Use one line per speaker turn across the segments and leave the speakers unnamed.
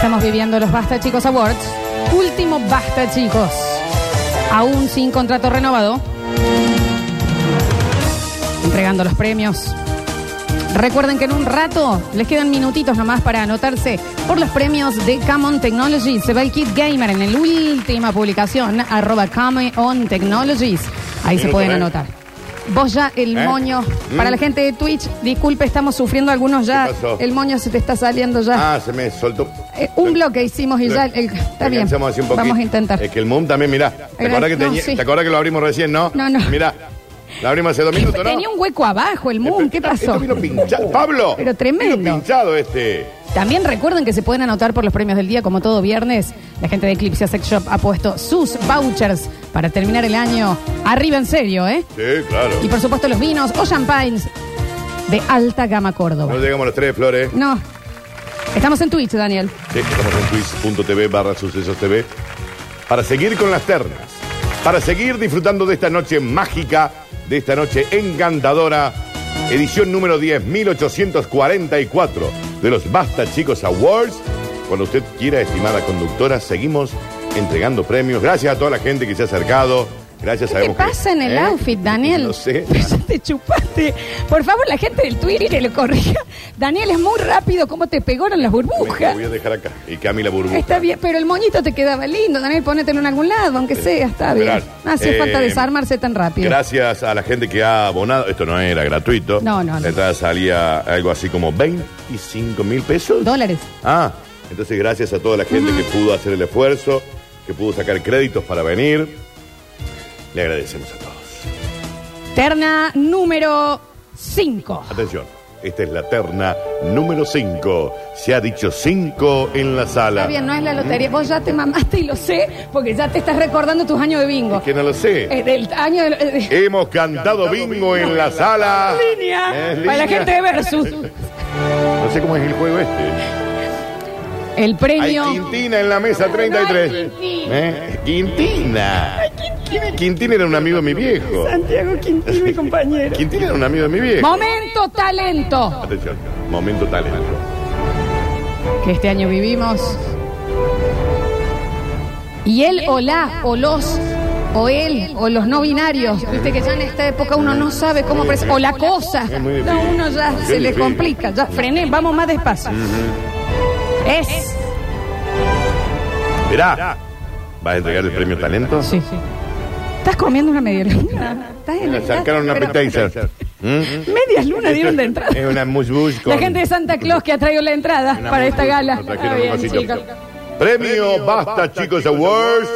Estamos viviendo los Basta Chicos Awards. Último Basta Chicos. Aún sin contrato renovado. Entregando los premios. Recuerden que en un rato les quedan minutitos nomás para anotarse por los premios de Camon Technologies. Se va el Kit Gamer en la última publicación, arroba Camon Technologies. Ahí se pueden anotar. Vos ya el
¿Eh?
moño,
¿Mm?
para la gente de Twitch, disculpe, estamos sufriendo algunos ya.
¿Qué pasó?
El moño se te está saliendo ya.
Ah, se me soltó.
Eh, un bloque hicimos y ya. el- está bien.
Alcanzamos así un poquito.
Vamos a intentar.
Es que el MUM también, mirá. ¿Te
Eh,
acuerdas que,
no,
tenía-
sí.
¿te acuerdas que lo abrimos recién, no?
No, no.
Mirá. Lo abrimos hace dos minutos, ¿no?
Tenía un hueco abajo el Moon. ¿Qué
Esto-
pasó?
Esto vino pinchado. Pablo.
Pero tremendo.
Vino pinchado este.
También recuerden que se pueden anotar por los premios del día, como todo viernes. La gente de Eclipse Sex Shop ha puesto sus vouchers para terminar el año arriba en serio, ¿eh?
Sí, claro.
Y por supuesto los vinos o champagnes de alta gama Córdoba.
No llegamos a los tres, Flores.
No. Estamos en Twitch, Daniel.
Sí, estamos en twitch.tv barra sucesos TV. Para seguir con las ternas. Para seguir disfrutando de esta noche mágica, de esta noche encantadora. Edición número 10.844 de los Basta Chicos Awards. Cuando usted quiera, estimada conductora, seguimos entregando premios. Gracias a toda la gente que se ha acercado. Gracias,
¿Qué te
sabemos que-
pasa en el
¿Eh?
outfit, Daniel?
No sé.
Ya te chupaste. Por favor, la gente del Twitter que lo corrija. Daniel, es muy rápido cómo te pegaron las
Me
burbujas.
voy a dejar acá. Y que a mí la burbuja.
Está bien, pero el moñito te quedaba lindo. Daniel, ponételo en algún lado, aunque sea, está bien.
Esperar.
No hace
Eh,
falta desarmarse tan rápido.
Gracias a la gente que ha abonado. Esto no era gratuito.
No, no, no.
La entrada salía algo así como 25 mil pesos.
Dólares.
Ah, entonces gracias a toda la gente que pudo hacer el esfuerzo, que pudo sacar créditos para venir. Le agradecemos a todos.
Terna número 5.
Atención, esta es la terna número 5. Se ha dicho 5 en la sala.
Está bien, no es la lotería. Vos ya te mamaste y lo sé, porque ya te estás recordando tus años de bingo.
Es que no lo sé.
Eh, del año de... eh,
Hemos cantado bingo en la sala.
línea.
Es
Para la
línea.
gente de Versus.
No sé cómo es el juego este.
El
Hay
premio...
Quintina en la mesa 33.
No hay Quintina.
¿Eh? Quintina. Quintina era un amigo de mi viejo.
Santiago Quintín, mi compañero.
Quintina era un amigo de mi viejo.
Momento talento.
Atención, momento talento.
que este año vivimos. Y él o la o los o él o los no binarios, viste que ya en esta época uno no sabe cómo pres- o la cosa, no, uno ya se le complica, ya frené, vamos más despacio. Es
Mirá, ¿vas a entregar el premio talento?
sí. ¿Estás comiendo una media luna? ¿Estás en
Me sacaron una
pero-
appetizer. ¿Mm?
Medias lunas dieron de entrada.
Es una mushbush
La
con...
gente de Santa Claus que ha traído la entrada
una
para esta gala.
Nos trajeron
Está
un
bien, chicos.
Premio Basta Chicos Awards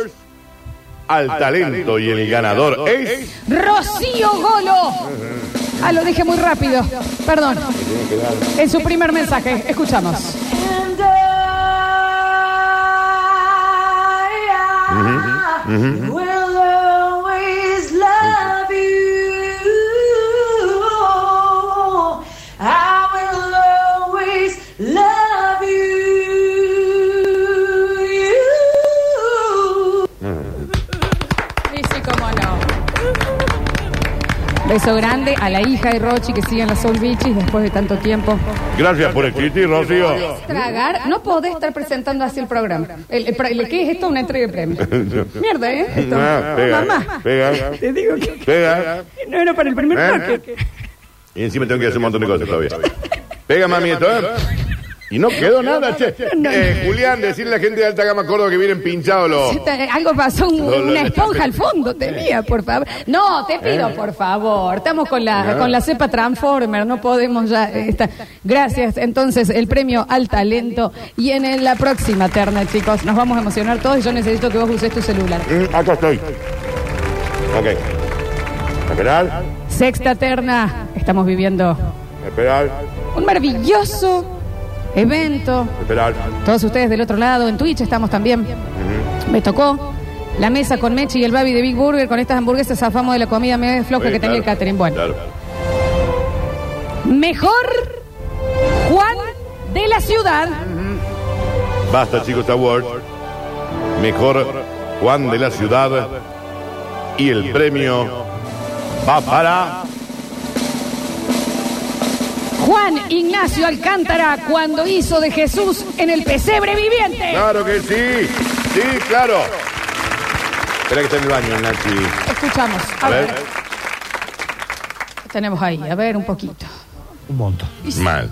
al talento y el ganador es...
Rocío Golo. Ah, lo dije muy rápido. Perdón. En su primer mensaje, escuchamos. Beso grande a la hija de Rochi que sigue en la Soul Beaches después de tanto tiempo.
Gracias por existir, Rocío.
Tragar, no podés estar presentando así el programa. El, el- el- ¿Qué es esto? Una entrega de premios. Mierda, ¿eh? Esto.
Ah, pega,
Mamá.
pega.
Te digo que
Pega.
no era para el primer
Eh,
bloque.
Y encima tengo que hacer un montón de cosas todavía. Pega, mami, esto, ¿eh? Y no quedó nada, che. Eh, Julián, decirle a la gente de alta gama Córdoba que vienen pinchados los...
Algo pasó, un- una esponja al fondo tenía, por favor. No, te pido, por favor. Estamos con la, con la cepa Transformer, no podemos ya. eh. Gracias. Entonces, el premio al talento. Y en el- la próxima terna, chicos, nos vamos a emocionar todos y yo necesito que vos uses tu celular.
Mm, acá estoy. Ok. Esperar,
Sexta terna, estamos viviendo
esperar,
un maravilloso evento.
esperar.
Todos ustedes del otro lado, en Twitch estamos también. Me tocó la mesa con Mechi y el Babi de Big Burger. Con estas hamburguesas zafamos de la comida medio floja
Sí,
que tenía el catering. Bueno,
Claro.
mejor Juan de la ciudad.
Basta, chicos, Award. Mejor Juan de la ciudad. Y el premio va para.
Juan Ignacio Alcántara cuando hizo de Jesús en el pesebre viviente.
Claro que sí. Sí, claro. Espera que está en el baño, Nachi.
Escuchamos. A,
A
ver.
ver.
Tenemos ahí, a ver un poquito.
Un montón.
Mal.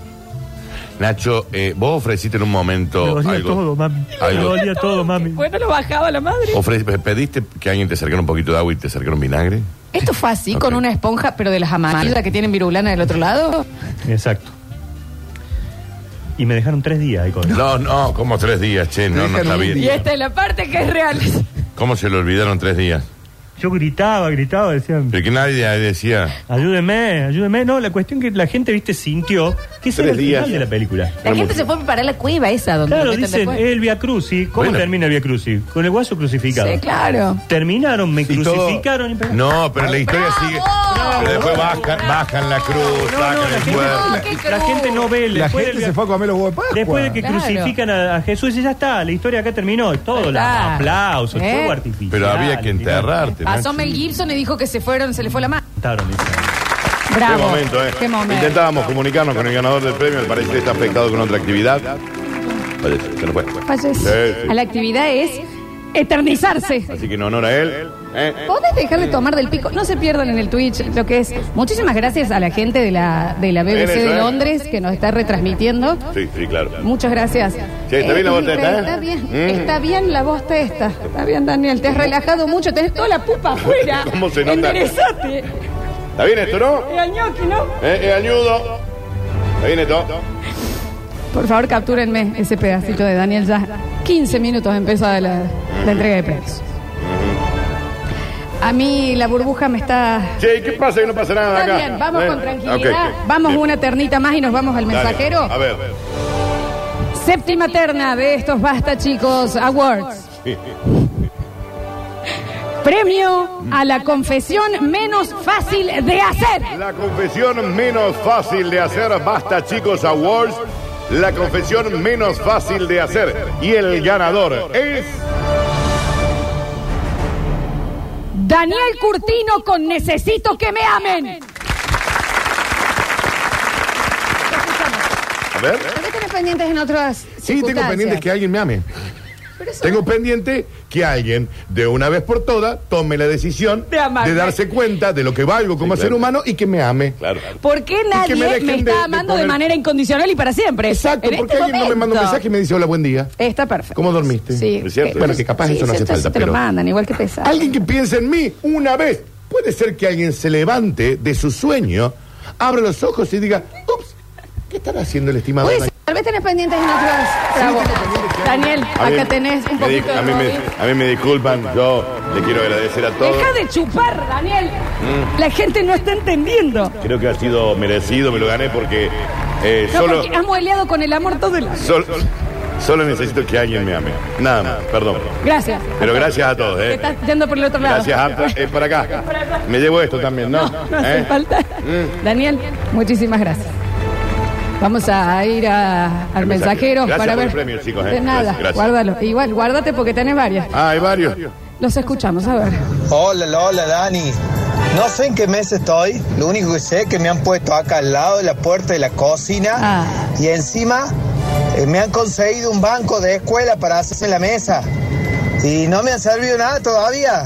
Nacho, eh, vos ofreciste en un momento
Me dolía
algo.
todo, mami. Me
algo-
dolía todo, mami.
Bueno, lo bajaba la madre.
ofre- pediste que alguien te acercara un poquito de agua y te acercara un vinagre.
Esto fue así,
Ok.
con una esponja, pero de las amarillas que tienen virulana del otro lado.
Exacto. Y me dejaron tres días ahí con
No, no, como tres días, che, no, no
Dejan
está
un
bien.
Y esta es la parte que es real.
¿Cómo se le olvidaron tres días?
Yo gritaba, gritaba, decían,
Pero que nadie decía.
ayúdeme, ayúdeme. No, la cuestión que la gente, viste, sintió que ese era el
días.
final de la película.
La gente
mucho.
se fue a preparar la cueva esa donde
Claro,
lo meten
dicen,
después.
el Via Crucis. ¿Cómo
Bueno.
termina el Via Crucis? Con el guaso crucificado.
Sí, claro.
Terminaron, me
Y todo-
crucificaron y pegaron.
No, pero la historia
¡Bravo!
sigue. Pero después bajan, bajan la cruz,
No, no,
sacan
la
el
gente,
cuerpo.
No, qué
la, la gente no ve.
La
después
gente se fue a comer los huevos de Pascua.
Después de que
Claro.
crucifican a, a Jesús y ya está, la historia acá terminó. Todo,
Ahí
los
está.
aplausos,
¿Eh?
fuego artificial.
Pero había que
al final.
Pasó. Mel Gibson y dijo que se fueron, se le fue la mano.
Dice.
Bravo.
Qué momento, ¿eh?
Qué momento.
Intentábamos comunicarnos con el ganador del premio, al parecer está afectado con otra actividad. Falleció, se nos fue. Sí, sí.
A la actividad es eternizarse.
Así que en honor a él. ¿Eh?
¿Podés dejar de tomar del pico? No se pierdan en el Twitch lo que es. Muchísimas gracias a la gente de la, de la BBC de
¿eh?
Londres que nos está retransmitiendo.
Sí, sí, claro.
Muchas gracias.
Sí, está bien la voz esta, ¿eh?
Está bien,
Mm.
está bien la voz esta. Está bien, Daniel. Te has relajado mucho, tenés toda la pupa afuera.
¿Cómo se nota?
Enderezate.
¿Está bien esto, no?
Es al ñoqui, ¿no?
¿Eh? ¿Es añudo? ¿Está bien esto?
Por favor, captúrenme ese pedacito de Daniel ya. 15 minutos empezó la, la entrega de premios. A mí la burbuja me está...
Che, ¿qué pasa que no pasa nada
Está
acá?
bien, vamos
¿Eh?
con tranquilidad.
Ok, ok.
Vamos
Bien.
una ternita más y nos vamos al
Dale.
mensajero.
A ver.
Séptima terna de estos Basta Chicos Awards. Premio a la confesión menos fácil de hacer.
La confesión menos fácil de hacer, Basta Chicos Awards. La confesión menos fácil de hacer. Y el ganador es.
Daniel Curtino con Necesito que me amen.
A ver.
¿Por qué tenés pendientes en otras
Sí, tengo
circunstancias?
pendiente que alguien me ame.
Pero eso-
Tengo pendiente que alguien, de una vez por todas, tome la decisión
De amarme.
darse cuenta de lo que valgo como ser humano y que me ame. Claro.
¿Por qué nadie
me
me,
dejen
está
de- de
amando de,
poner-
manera incondicional y para siempre?
Exacto,
En
porque
este
alguien no me manda un
momento.
mensaje y me dice hola, buen día.
Está perfecto.
¿Cómo dormiste?
Sí.
¿Es cierto? Bueno, que capaz eso no hace falta,
te lo
pero-
mandan, igual que pesar.
Alguien que piense en mí una vez. Puede ser que alguien se levante de su sueño, abra los ojos y diga, ups, ¿qué estará haciendo el estimado?
Puede tal vez tenés pendientes en otras. Bravo.
tengo pendientes que-
Daniel,
A mí-
acá tenés un
me di-
poquito de
a mí, me, a mí me disculpan, yo le quiero agradecer a todos.
Deja de chupar, Daniel.
Mm.
La gente no está entendiendo.
Creo que ha sido merecido, me lo gané porque eh,
No,
solo,
porque has mueleado con el amor todo el año.
solo, solo necesito que alguien me ame. Nada más, perdón.
Gracias.
Pero gracias a todos,
Te
¿eh?
estás yendo por el otro lado.
Gracias, Apta. Es para acá. Me llevo esto también, ¿no?
No hace
¿Eh?
falta. Daniel, muchísimas gracias. Vamos a ir a- al
El
mensajero
mensajero. Gracias
para
por
ver.
el premio, chicos, eh.
De nada,
Gracias, gracias.
guárdalo. Igual, guárdate porque tenés varias.
Ah, hay varios.
Los escuchamos, a ver.
Hola, hola, Dani. No sé en qué mes estoy. Lo único que sé es que me han puesto acá al lado de la puerta de la cocina
Ah.
y encima eh, me han conseguido un banco de escuela para hacerse la mesa. Y no me han servido nada todavía.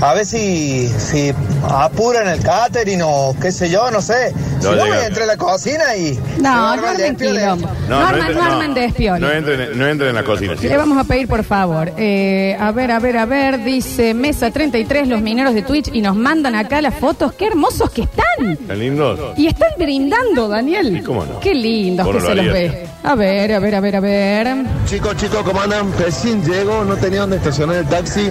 A ver si, si apuran el catering o qué sé yo, no sé. Si
No
no,
llega.
voy a entrar a la cocina y...
No, no armen quilombo. No, armen,
entre-
no armen de.
No entren, no entren en la cocina,
Le vamos a pedir, por favor. eh, a ver, a ver, a ver. Dice Mesa 33, los mineros de Twitch, y nos mandan acá las fotos. ¡Qué hermosos que están!
¿Están lindos?
Y están brindando, Daniel.
¿Y cómo no?
Qué lindos
¿Cómo
que
no
se
lo
los ve. A ver, a ver, a ver, a ver.
Chicos, chicos, ¿cómo andan? Recién llego, no tenía dónde estacionar el taxi.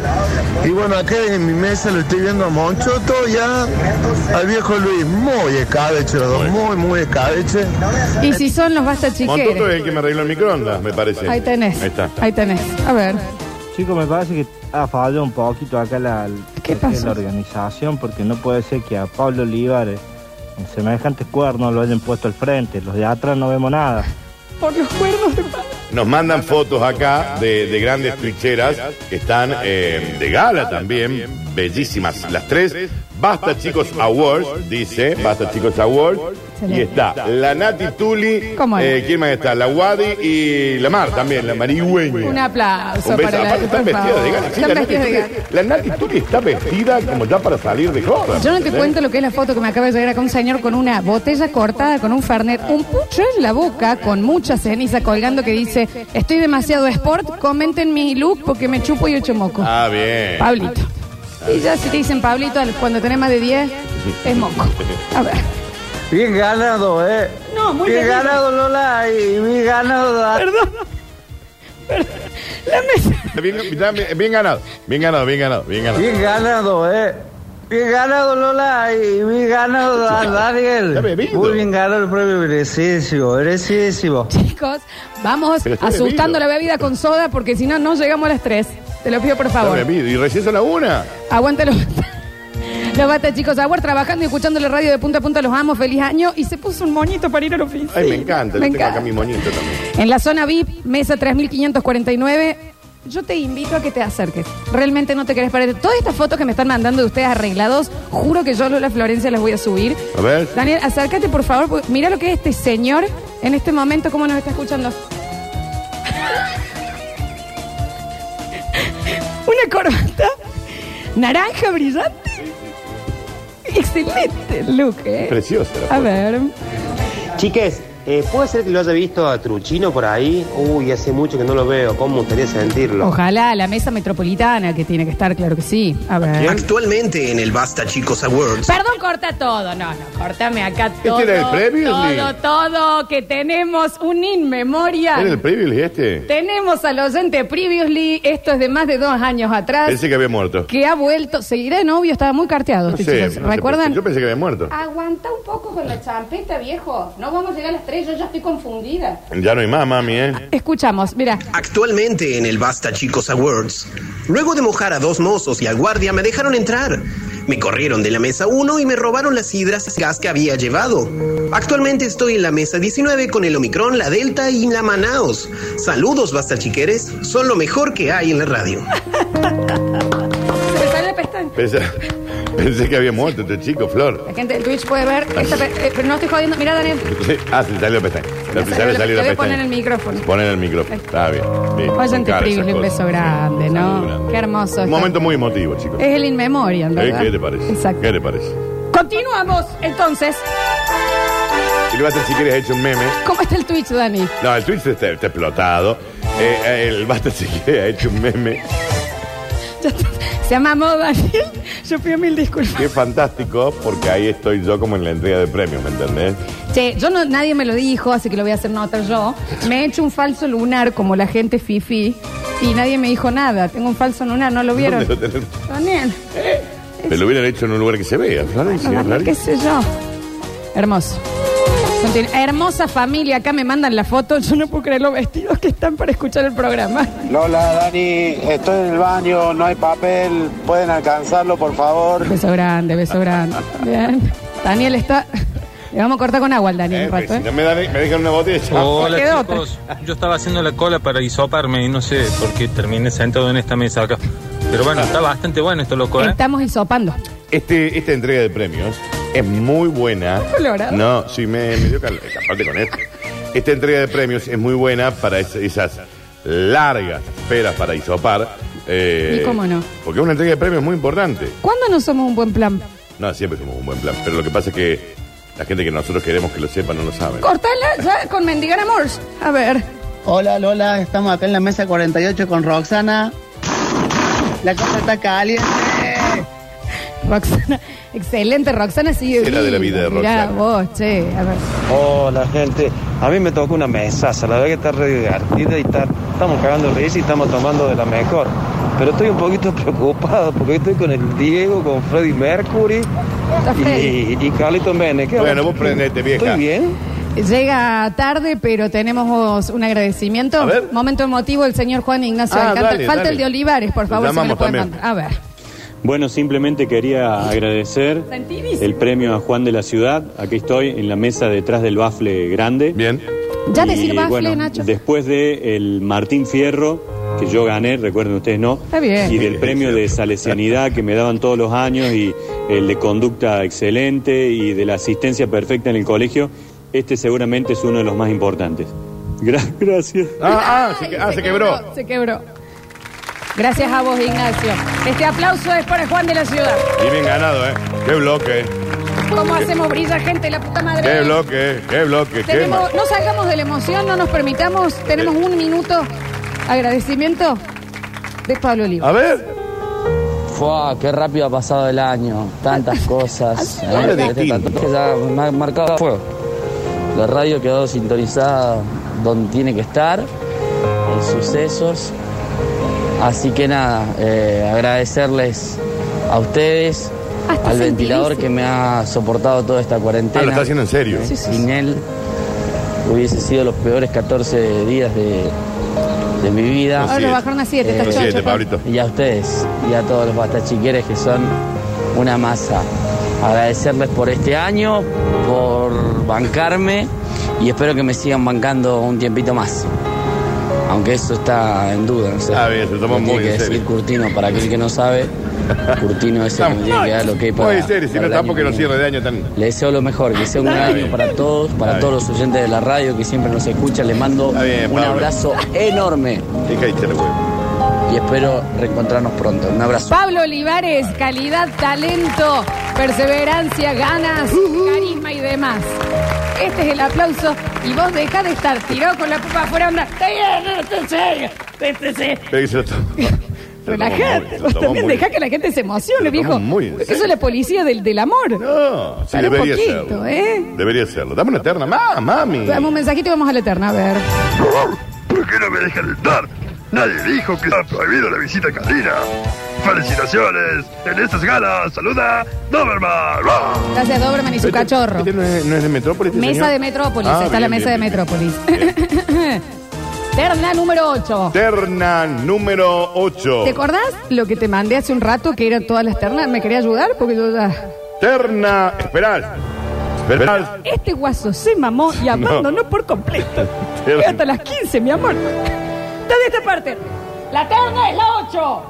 Y bueno, acá en mi mesa lo estoy viendo a Monchoto ya al viejo Luis. Muy escabeche, los dos, muy, muy escabeche.
Y si son los basta
Montoto es
chiqueres.
el que me arregló el microondas, me parece.
Ahí tenés.
Ahí está.
Ahí tenés. A ver.
Chicos, me parece que ha fallado un poquito acá la, la organización, porque no puede ser que a Pablo Olivares en semejantes cuernos lo hayan puesto al frente. Los de atrás no vemos nada.
Por los cuernos de
Nos mandan fotos acá de, de grandes trincheras que están eh, de gala también, bellísimas las tres, Basta Chicos Awards, dice, Basta Chicos Awards. Y está la Nati Tuli,
¿Cómo
eh, ¿quién más está? La Wadi y la Mar también, la marigüeña.
Un aplauso
Un beso.
para la
Aparte están
por
vestidas de
favor.
gana. Sí,
Están
la, Nati
vestidas de
Tuli, la Nati Tuli está vestida como ya para salir de joda.
Yo no te
¿entendés?
cuento lo que es la foto que me acaba de llegar acá un señor con una botella cortada, con un fernet, un pucho en la boca, con mucha ceniza colgando que dice, estoy demasiado sport, comenten mi look porque me chupo y ocho moco.
Ah, bien.
Pablito. Y ya si te dicen Pablito, al- cuando tenés más de 10, es moco. A ver.
Bien ganado, ¿eh?
No, muy
bien.
bien.
ganado, Lola, y bien ganado. Da-
Perdón. Perdón. La mesa.
Bien, bien- bien ganado, bien ganado, bien ganado, bien ganado.
Bien ganado, ¿eh? Bien ganado, Lola, y bien ganado, Da- Daniel.
Bebido.
Muy bien ganado el premio, merecidísimo, merecidísimo.
Chicos, vamos
Pero está
asustando
bebido.
la bebida con soda porque si no, no llegamos a las 3. Te lo pido por favor.
Y recién son la una.
Aguántalo. Los bata, chicos. Aguar trabajando y escuchando la radio de punta a punta. Los amo. Feliz año. Y se puso un moñito para ir al oficio.
Ay, me encanta.
Me
yo tengo acá
encanta.
mi moñito también.
En la zona VIP, mesa 3549. Yo te invito a que te acerques. Realmente no te querés parar. Todas estas fotos que me están mandando de ustedes arreglados, juro que yo, Lola Florencia, las voy a subir.
A ver.
Daniel, acércate, por favor. porque Mira lo que es este señor en este momento, cómo nos está escuchando. Una corbata naranja brillante. Excelente look, ¿eh?
Preciosa la
A
foto.
ver.
Chiques, eh, ¿puede ser que lo haya visto a Truchino por ahí? Uy, hace mucho que no lo veo. ¿Cómo me gustaría sentirlo?
Ojalá la mesa metropolitana que tiene que estar, claro que sí. A ver.
Actualmente en el Basta Chicos Awards.
Perdón, corta todo. No, no, cortame acá todo.
era el previously?
Todo, todo, que tenemos un in memoriam.
¿Era el preview este?
Tenemos al oyente previously, esto es de más de dos años atrás,
Pensé que había muerto.
que ha vuelto, seguirá de novio, estaba muy carteado.
No
este
sé, no sé,
¿Recuerdan?
Yo pensé que había muerto.
Aguanta un poco con la champeta, viejo. No vamos a llegar a las tres, yo ya estoy confundida.
Ya no hay más, mami, ¿eh?
Escuchamos, mira.
Actualmente en el Basta Chicos Awards. Luego de mojar a dos mozos y al guardia me dejaron entrar. Me corrieron de la mesa 1 y me robaron las hidras gas que había llevado. Actualmente estoy en la mesa 19 con el Omicron, la Delta y la Manaos. Saludos, Basta Chiqueres. Son lo mejor que hay en la radio.
Se me sale la pestaña.
Pensé, que había muerto este chico, Flor.
La gente del Twitch puede ver, esta pe- eh, pero no estoy jodiendo. Mira, Daniel.
Ah, se salió la pestaña.
Me
Se le
salió la-
salió
le
la
voy a
pestaña.
poner el micrófono.
Poner el micrófono. Está bien. bien.
Oyente
esas
un
cosas.
beso grande, ¿no?
Grande.
Qué hermoso.
Un
está.
momento muy emotivo, chicos.
Es el in memoriam,
¿Eh?
¿verdad?
¿Qué te parece?
Exacto.
¿Qué te parece?
Continuamos, entonces.
Y le basta si quieres hecho un meme.
¿Cómo está el Twitch, Dani?
No, el Twitch está, está explotado. Eh, eh, el basta si quieres ha hecho un meme.
Ya está. Se llama Daniel. Yo pido mil disculpas.
Es fantástico porque ahí estoy yo como en la entrega de premios, ¿me entendés?
Che, yo no, nadie me lo dijo, así que lo voy a hacer notar yo. Me he hecho un falso lunar como la gente fifi y nadie me dijo nada. Tengo un falso lunar, ¿no lo vieron?
¿Dónde lo tenés?
Daniel.
Me lo hubieran hecho en un lugar que se vea, Florencia.
Daniel,
Florencia.
qué sé yo. Hermoso. Continu- Hermosa familia, acá me mandan la foto. Yo no puedo creer los vestidos que están para escuchar el programa.
Lola, Dani, estoy en el baño, no hay papel, pueden alcanzarlo, por favor.
Beso grande, beso grande. Bien. Daniel está. Le vamos a cortar con agua al Daniel
Eh,
un
pues,
rato,
si
¿eh?
no me, dejan una botella.
Hola, Quedó otra.
chicos. Yo estaba haciendo la cola para hisoparme y no sé por qué terminé sentado en esta mesa acá. Pero bueno, está bastante bueno esto, loco, ¿eh?
Estamos hisopando.
Este, esta entrega de premios es muy buena.
colorado.
No, sí, me, me dio cal- aparte con esto. Esta entrega de premios es muy buena para es- esas largas esperas para isopar. eh,
¿Y cómo no?
Porque es una entrega de premios muy importante.
¿Cuándo no somos un buen plan?
No, siempre somos un buen plan. Pero lo que pasa es que la gente que nosotros queremos que lo sepa no lo sabe.
Cortala ya con Mendigar Amors. A ver.
Hola Lola, estamos acá en la mesa 48 con Roxana. La cosa está caliente.
Roxana. Excelente, Roxana sigue
Era de la vida de
Mirá
Roxana.
vos, che. A ver.
Hola gente, a mí me tocó una mesaza, la verdad que está re divertida y está, estamos cagando risa y estamos tomando de la mejor. Pero estoy un poquito preocupado porque estoy con el Diego, con Freddy Mercury y, y Carlito Mene. ¿Qué
Bueno, vos prendete, vieja.
¿Estoy bien?
Llega tarde, pero tenemos un agradecimiento. Momento emotivo, el señor Juan Ignacio
Ah,
Alcántara.
dale,
Falta
dale.
el de Olivares, por
Lo
favor, si me lo pueden mandar. A ver.
Bueno, simplemente quería agradecer el premio a Juan de la Ciudad. Aquí estoy en la mesa detrás del bafle grande.
Bien.
Ya
Y,
decir bafle,
bueno,
Nacho.
Después de el Martín Fierro, que yo gané, recuerden ustedes no,
Está bien.
y del premio de salesianidad que me daban todos los años y el de conducta excelente y de la asistencia perfecta en el colegio, este seguramente es uno de los más importantes. Gra- gracias.
Ah, ah, se, ah, se quebró.
Se quebró. Gracias a vos, Ignacio. Este aplauso es para Juan de la Ciudad.
Y bien ganado, ¿eh? Qué bloque,
¿Cómo hacemos brillar gente la puta madre?
qué bloque, qué bloque, qué
Tenemos,
ma-
no salgamos de la emoción, no nos permitamos. Tenemos un minuto. Agradecimiento de Pablo Oliva.
A ver.
Fua, qué rápido ha pasado el año, tantas cosas.
Ahora
¿eh?
distinto.
Desde tanto que ya me ha marcado a fuego. La radio quedó sintonizada donde tiene que estar, en sucesos. Así que nada, eh, agradecerles a ustedes,
Hasta
al ventilador que me ha soportado toda esta cuarentena.
Ah, lo está haciendo en serio.
Sí, sí,
Sin él hubiese sido los peores 14 días de, de mi vida.
Ahora lo bajaron a siete, estás
Eh,
chocho,
Siete,
pa.
Pablito.
y a ustedes y a todos los bastachiqueres que son una masa. Agradecerles por este año, por bancarme y espero que me sigan bancando un tiempito más. Aunque eso está en duda, no sé.
Ah, bien, se
tiene
muy
que
en
decir
serio.
Curtino, para aquel que no sabe, Curtino es el que tiene que dar lo que hay para.
Muy serio, si no porque
que
no cierre de año tan.
Le deseo lo mejor, que sea un gran año para todos, para
Está
todos los oyentes de la radio que siempre nos escuchan. Les mando
bien,
un
Pablo.
abrazo enorme y espero reencontrarnos pronto. Un abrazo.
Pablo Olivares, calidad, talento, perseverancia, ganas, carisma y demás. Este es el aplauso y vos dejá de estar tirado con la pupa afuera, anda. Está bien, sí, sí.
Pero que se lo to- se lo tomó
Relajate, vos también dejá que la gente se emocione, viejo.
muy en
Eso
serio.
es la policía del, del amor.
No, sí,
Para un
debería
poquito,
serlo.
¿eh?
Debería serlo. Dame una eterna más, mami.
Dame un mensajito y vamos a la eterna, a ver.
¿Por qué no me dejan entrar? Nadie dijo que estaba prohibido la visita a Carolina. ¡Felicitaciones! En estas galas, saluda Doberman.
Gracias, Doberman y su cachorro.
¿Este no es, no es de Metrópolis? este
Mesa
señor?
de Metrópolis,
Ah,
está la mesa
bien,
de
bien.
Metrópolis. Terna número 8.
Terna número 8.
¿Te acordás lo que te mandé hace un rato que eran todas las ternas? ¿Me quería ayudar? Porque yo ya...
Terna. Esperad. Esperad.
Este guaso se mamó y abandonó por completo. Hasta las 15, mi amor. Está de esta parte. La terna es la 8.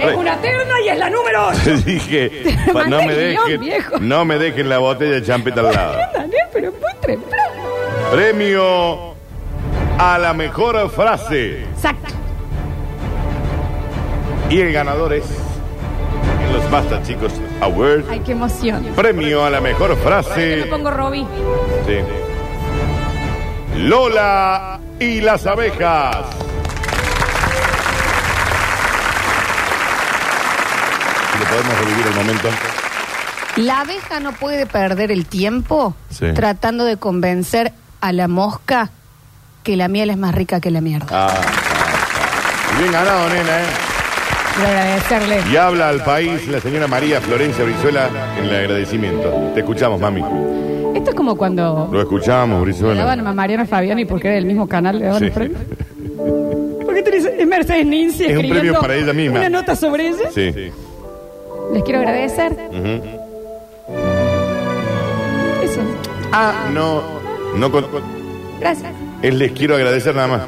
Es una terna y es la número 8.
Te dije,
Te
pa- no
mandé
me
el guion,
dejen, no me dejen la botella de champeta al lado.
Daniel, pero muy.
Premio a la mejor frase.
Exacto.
Y el ganador es en los Basta Chicos Awards.
Ay, qué emoción.
Premio a la mejor
Me
frase.
pongo Robbie.
Sí. Lola y las abejas. Podemos revivir el momento.
La abeja no puede perder el tiempo
Sí.
tratando de convencer a la mosca que la miel es más rica que la mierda.
Ah, ah, ah. Bien ganado, nena, ¿eh?
Quiero agradecerle.
Y habla al país la señora María Florencia Brizuela en el agradecimiento. Te escuchamos, mami.
Esto es como cuando
Lo escuchamos,
le
Brizuela.
daban a Mariana Fabiani porque era del mismo canal, le daban
Sí.
el premio. ¿Por qué tenés es Mercedes Ninzi
Es un
escribiendo
premio para ella misma.
una nota sobre ella?
Sí.
Les quiero agradecer. Eso.
Ah, no. No con-
Gracias.
Es les quiero agradecer nada más.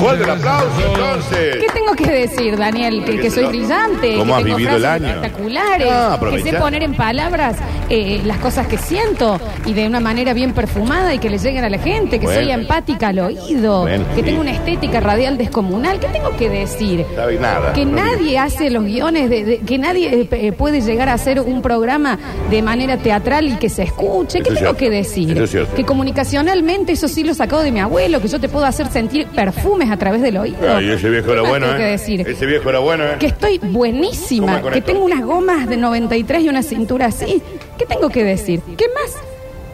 Fuerte el aplauso, entonces.
¿Qué tengo que decir, Daniel? Que, que soy brillante,
¿Cómo
que
has
tengo
vivido el
frases
año?
espectaculares,
Ah,
que sé poner en palabras eh, las cosas que siento y de una manera bien perfumada y que le lleguen a la gente, que
Bueno.
soy empática al oído,
Bueno,
que
sí.
tengo una estética radial descomunal. ¿Qué tengo que decir?
Está bien, nada.
Que
No
nadie hace los guiones, de, de- que nadie eh, eh, puede llegar a hacer un programa de manera teatral y que se escuche. ¿Qué
Eso es
tengo
cierto.
que decir?
Eso es cierto.
Que comunicacionalmente, eso sí lo sacado de mi abuelo, que yo te puedo hacer sentir perfumes a través del oído.
Ay, ese viejo era
¿Qué más
bueno,
tengo
¿eh?
que decir?
Ese viejo era bueno, ¿eh?
Que estoy buenísima,
¿Cómo es
que
esto?
tengo unas gomas de 93 y una cintura así. ¿Qué tengo que decir? ¿Qué más?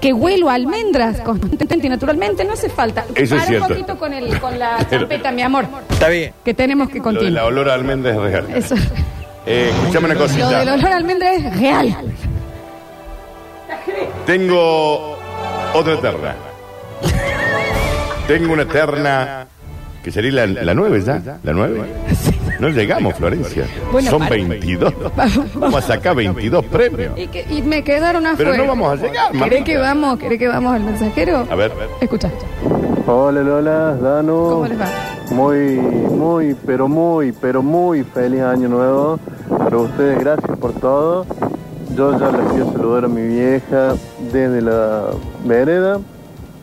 Que huelo a almendras constantemente y naturalmente, no hace falta.
Eso es
Para
cierto.
un poquito con, el, con la champeta, mi amor,
Está bien.
que tenemos que
Lo de la
continuar.
olor a almendra es real.
Eso.
Eh, escuchame una
Lo del
cosita.
olor a almendra es real.
Tengo otra terna. Tengo una terna que sería la, la 9 ya. ¿La 9? No llegamos, Florencia.
Bueno,
Son
para-
22. Vamos a sacar 22 premios.
Y, que- y me quedaron afuera.
Pero no vamos a llegar,
¿Querés
mamita.
que vamos? ¿Querés que vamos al mensajero?
A ver.
Escucha.
Hola Lola, Dano.
¿Cómo les va?
Muy, muy, pero muy, pero muy feliz año nuevo para ustedes. Gracias por todo. Yo ya les quiero saludar a mi vieja desde la vereda.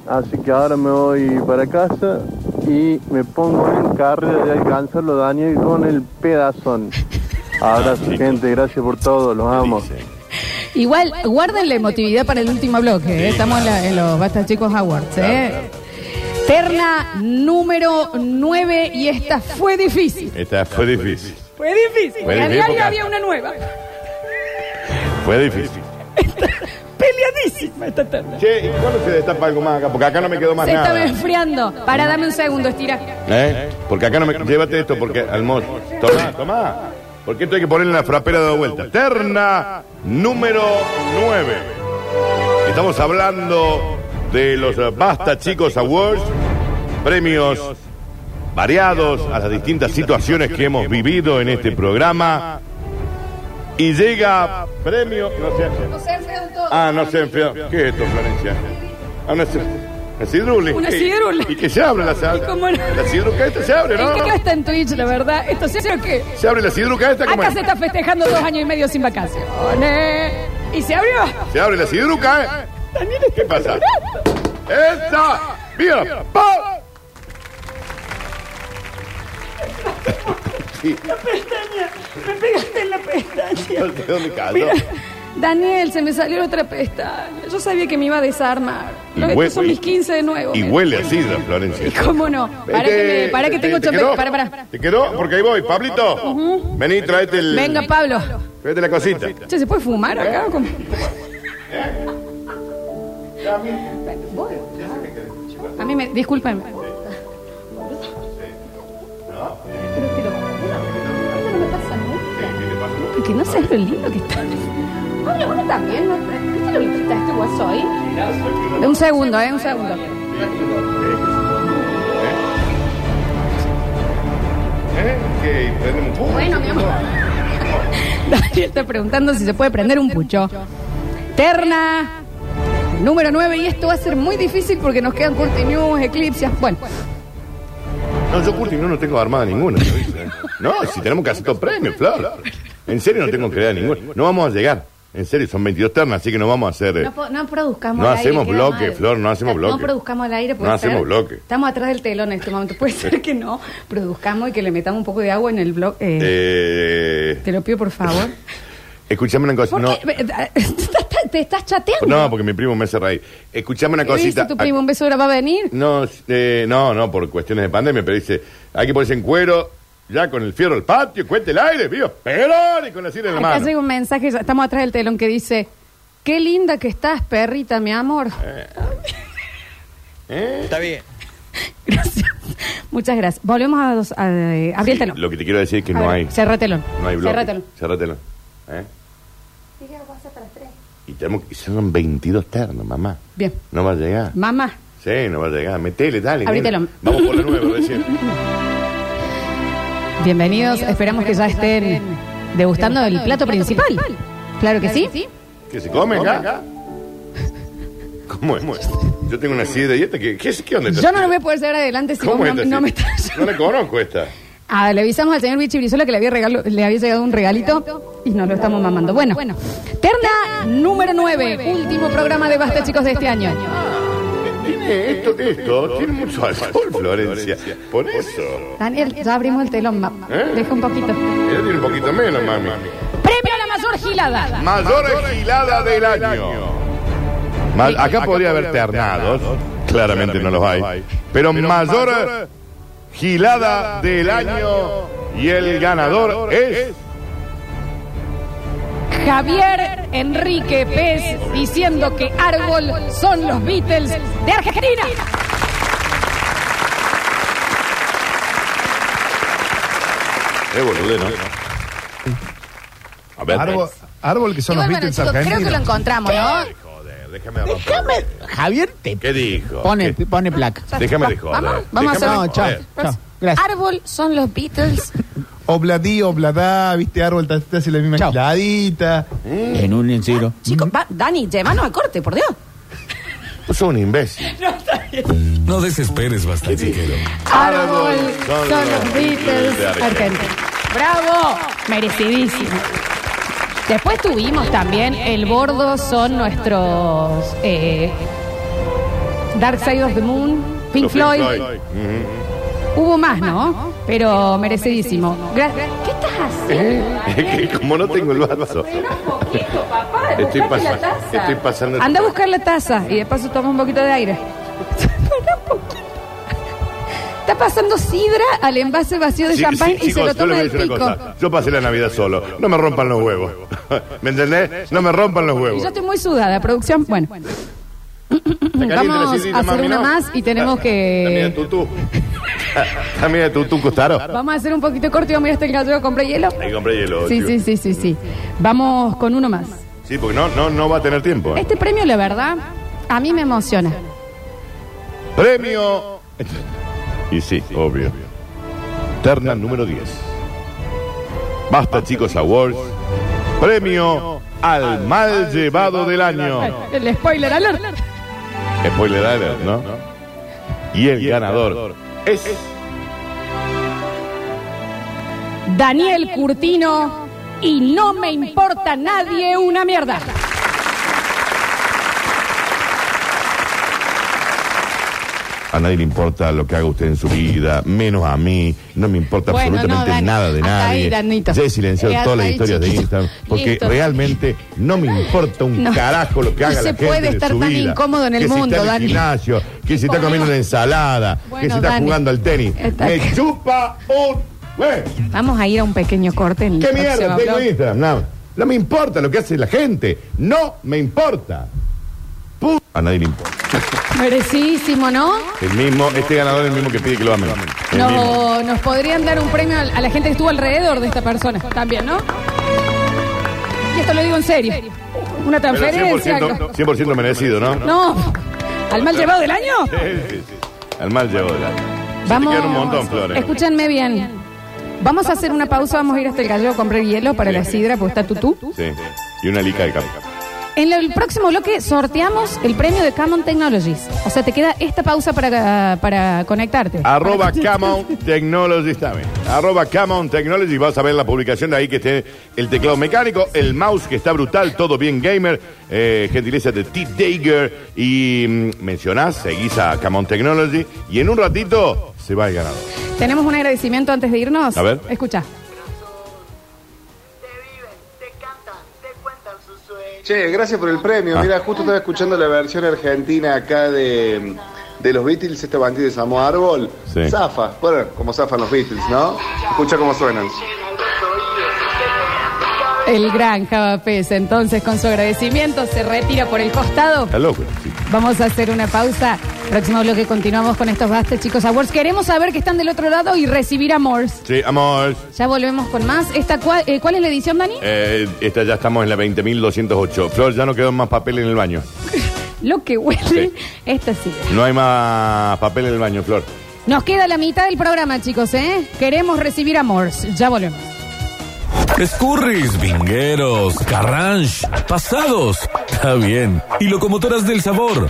Así que ahora me voy para casa y me pongo en carrera de alcanzarlo, Daniel, con el pedazón. Abrazo, gente. Gracias por todo. Los amo.
Igual, guarden la emotividad para el último bloque. ¿eh? Estamos en, la- en los Basta Chicos Awards. ¿eh? Terna número 9 y esta fue difícil.
Esta fue difícil.
Fue difícil.
Fue
y
difícil
había,
porque-
había una nueva.
Fue difícil.
Peleadísima esta terna.
Che, ¿y cuándo se destapa algo más acá? Porque acá no me quedó más
Se
nada.
estaba enfriando. Para, dame un segundo, estira.
¿Eh? Porque acá no me. Llévate esto, porque almoz. Tomá, tomá. Porque esto hay que ponerle en la frapera de vuelta. Terna número 9. Estamos hablando de los Basta Chicos Awards, premios variados a las distintas situaciones que hemos vivido en este programa. Y llega premio. No sé.
No se enfriaron todos.
Ah, no se enfrió. ¿Qué es esto, Florencia? Ah, una, ci- una sidruli.
Una
¿Qué?
sidruli.
Y que se abre la sal.
¿Y cómo no?
La sidruca esta se abre, ¿no?
No está en Twitch, la verdad. ¿Esto se hace o qué?
Se abre la sidruca esta, ¿cómo
Acá
es?
se está festejando dos años y medio sin vacaciones. Y se abrió.
Se abre la sidruca, ¿eh? ¿Qué pasa? ¡Esta! ¡Mira! ¡Pa! Sí,
La pestaña. Me pegaste en la pestaña.
¿de dónde cayó?
Mira, Daniel, se me salió otra pestaña. Yo sabía que me iba a desarmar.
Y
Lo que
hue-
son mis 15 de nuevo.
Y huele a sidra, Florencia.
¿Y cómo no? Para
Vete,
que, me, para que
te-
tengo
te
chope.
quedó?
Para, para.
¿Te quedó? Porque ahí voy. Pablito, vení, tráete el...
Venga, Pablo.
Tráete la cosita.
Che, ¿se puede fumar acá? ¿Cómo? A mí me. Discúlpenme. Porque no sabes lo lindo que está. Pablo, vos también, ¿no? ¿Viste lo lindo que está este guaso ahí? Un segundo, ¿eh? Un segundo.
¿Eh? ¿Qué? ¿Prendemos un pucho?
Bueno, mi amor. Daniel está preguntando si se puede prender un pucho. Terna. Número 9, y esto va a ser muy difícil porque nos quedan Curti News, Eclipse. Bueno,
No, yo Curti no, no tengo armada ninguna. ¿lo viste? No, si tenemos que hacer todo premio, Flor. En serio no tengo dar ninguna. No vamos a llegar. En serio, son 22 ternas, así que no vamos a hacer... eh,
no, po- no produzcamos
No
aire,
hacemos
queda
bloque,
mal.
Flor, no hacemos
No
bloque.
produzcamos al aire, puede
No
ser?
hacemos bloque.
Estamos atrás del telón en este momento. Puede ser que no produzcamos y que le metamos un poco de agua en el blog. eh,
eh,
Te lo pido, por favor.
escuchame una cosa.
¿Por
No,
qué? ¿Te estás chateando?
no, porque mi primo me hace reír. Escuchame una
¿Qué dice
cosita.
tu primo? ¿Un beso ahora va a venir?
No, eh, no, no, por cuestiones de pandemia, pero dice, hay que ponerse en cuero, ya con el fierro al patio, cuente el aire, vivo, pelón y con la silla en la
Acá
mano.
llega un mensaje, ya estamos atrás del telón, que dice: Qué linda que estás, perrita, mi amor.
¿Eh?
Está bien.
Muchas gracias. Volvemos a, dos- a- a abrir el telón.
Lo que te quiero decir es que
A
no
ver,
hay,
Cerra telón.
no hay bloque.
Cerra telón.
Cerra telón. ¿Eh? Y, tenemos, y son 22 ternos, mamá.
Bien.
No va a llegar.
Mamá,
Sí, no va a llegar. Metele, dale.
Abrí
nena.
telón.
Vamos por la nueva recién.
bienvenidos. Esperamos que ya estén degustando el plato principal. Claro que sí.
¿Qué se come acá? ¿Cómo es? Yo tengo una sidra y esta, ¿qué, qué, qué onda
Yo no lo voy a poder saber adelante si vos
¿Cómo
no, no me estás.
No la conozco esta.
Ah, le avisamos al señor Vichy Brizuela que le había, regalo- le había llegado un regalito y nos lo estamos mamando. Bueno, terna número 9, último programa de Basta Chicos de este año.
Tiene esto, esto, tiene mucho alcohol, Florencia. Por eso.
Daniel, ya abrimos el telón. ma-
¿Eh?
Deja un poquito.
Ella tiene un poquito menos, mami.
Premio a la mayor gilada.
Mayor gilada del año. Ma- acá podría haber ternados. Claramente no los hay. Pero mayor gilada del año. Y el ganador es.
Javier Enrique Pez diciendo que Árbol son los Beatles de Argentina.
Es boludo, ¿no? A ver.
Árbol, árbol que son
Igual,
los
bueno,
Beatles
chicos, creo que lo
argentinos.
encontramos, ¿no?
Déjame avanzar.
Déjame, Javier, te
¿Qué dijo?
pone, te pone placa.
Déjame de joder.
Vamos, vamos a
Déjame
hacer-
de
No, chao,
joder.
chao. Gracias.
Árbol son los Beatles.
Obladí, obladá, viste, árbol, te, te hace la misma
Chao.
giladita.
En un encero.
Chicos, va- Dani, llévanos a corte, por Dios.
Sos un imbécil.
No desesperes, basta chiquero.
Árbol
Son los
Beatles argentinos. ¡Bravo! Merecidísimo. Después tuvimos también El Bordo son nuestros eh, Dark Side of the Moon, Pink
Los
Floyd.
Ujú.
Hubo más, ¿no? Pero merecidísimo. Gra- ¿Qué estás haciendo?
Es que como no tengo el vaso. Estoy,
Buscate la
pasa-
taza.
estoy pasando.
Anda a buscar la taza y de paso toma un poquito de aire. Está pasando sidra al envase vacío de
Sí,
champán
sí,
y se
chicos,
lo
yo
toma
les voy a decir
pico.
una cosa. Yo pasé la Navidad solo. No me rompan los huevos. ¿Me entendés? No me rompan los
Y
huevos.
yo estoy muy sudada, producción. Bueno,
la
vamos a hacer una más y tenemos que.
tutú. También de tutú costaro.
Vamos a hacer un poquito corto y vamos a ir hasta el gallo. ¿Compré hielo?
Ahí compré hielo.
Sí,
chico.
sí, sí, sí, sí. Vamos con uno más.
Sí, porque no, no, no va a tener tiempo. ¿eh?
Este premio, la verdad, a mí me emociona.
Premio. Y sí, obvio. Terna número 10. Basta, chicos, Awards. Premio al mal llevado del año.
El spoiler alert.
Spoiler alert, ¿no? Y el ganador es.
Daniel Curtino y no me importa nadie una mierda.
A nadie le importa lo que haga usted en su vida, menos a mí. No me importa
Bueno,
absolutamente
no, Dani.
nada de
Hasta ahí,
nadie.
Danito.
Ya he silenciado
Eh,
todas las
ahí,
historias de
chiquito.
Instagram. Porque
Listo.
realmente no me importa un
No.
carajo lo que
No
haga
se
la gente
puede
de
estar
su
tan
vida.
incómodo en el
que
mundo,
si está en
Dani.
el gimnasio, que si está comiendo una ensalada,
Bueno,
que si está
Dani.
jugando al tenis.
Está-
Me chupa un... Güey,
Vamos a ir a un pequeño corte en el
¿Qué
próximo
mierda tengo
blog.
Instagram? No me importa lo que hace la gente. No me importa. A nadie le importa.
Merecidísimo, ¿no?
El mismo, este ganador es el mismo que pide que lo amen. El mismo.
No, nos podrían dar un premio a la gente que estuvo alrededor de esta persona también, ¿no? Y esto lo digo en serio. Una
Pero
transferencia.
100%, 100% merecido, ¿no?
No, al mal llevado del año.
Sí, sí, sí. Al mal llevo de la.
Vamos.
Te un montón, Flores.
Escúchenme bien. Vamos a hacer una pausa, vamos a ir hasta el gallego a comprar hielo para la sidra, porque está tutú.
Sí. Y una lica de café.
En el próximo bloque sorteamos el premio de Common Technologies. O sea, te queda esta pausa para, para conectarte.
Arroba Camon Technology, está bien. Arroba Camon Technology, vas a ver la publicación de ahí que esté el teclado mecánico, el mouse que está brutal, todo bien gamer, eh, gentileza de T. Dager y mm, mencionás, seguís a Camon Technology y en un ratito se va el ganador.
Tenemos un agradecimiento antes de irnos.
A ver.
Escucha.
Che, gracias por el premio.
Ah.
Mira, justo estaba escuchando la versión argentina acá de, de los Beatles, esta bandita de Samo Árbol.
Sí.
Zafa, bueno, como zafan los Beatles, ¿no? Escucha cómo suenan.
El gran Javapés, entonces, con su agradecimiento, se retira por el costado.
Está loco. sí.
Vamos a hacer una pausa. Próximo bloque continuamos con estos bastes, chicos. Awards. Queremos saber que están del otro lado y recibir amores.
Sí, amor.
Ya volvemos con más. Esta, cua- eh, ¿Cuál es la edición, Dani?
Eh, esta ya estamos en la 20.208. Flor, ya no quedó más papel en el baño.
Lo que huele.
Sí.
Esta sí.
No hay más papel en el baño, Flor.
Nos queda la mitad del programa, chicos, ¿eh? Queremos recibir amores. Ya volvemos.
Escurris, vingueros, carranche, pasados. Está bien. Y locomotoras del sabor.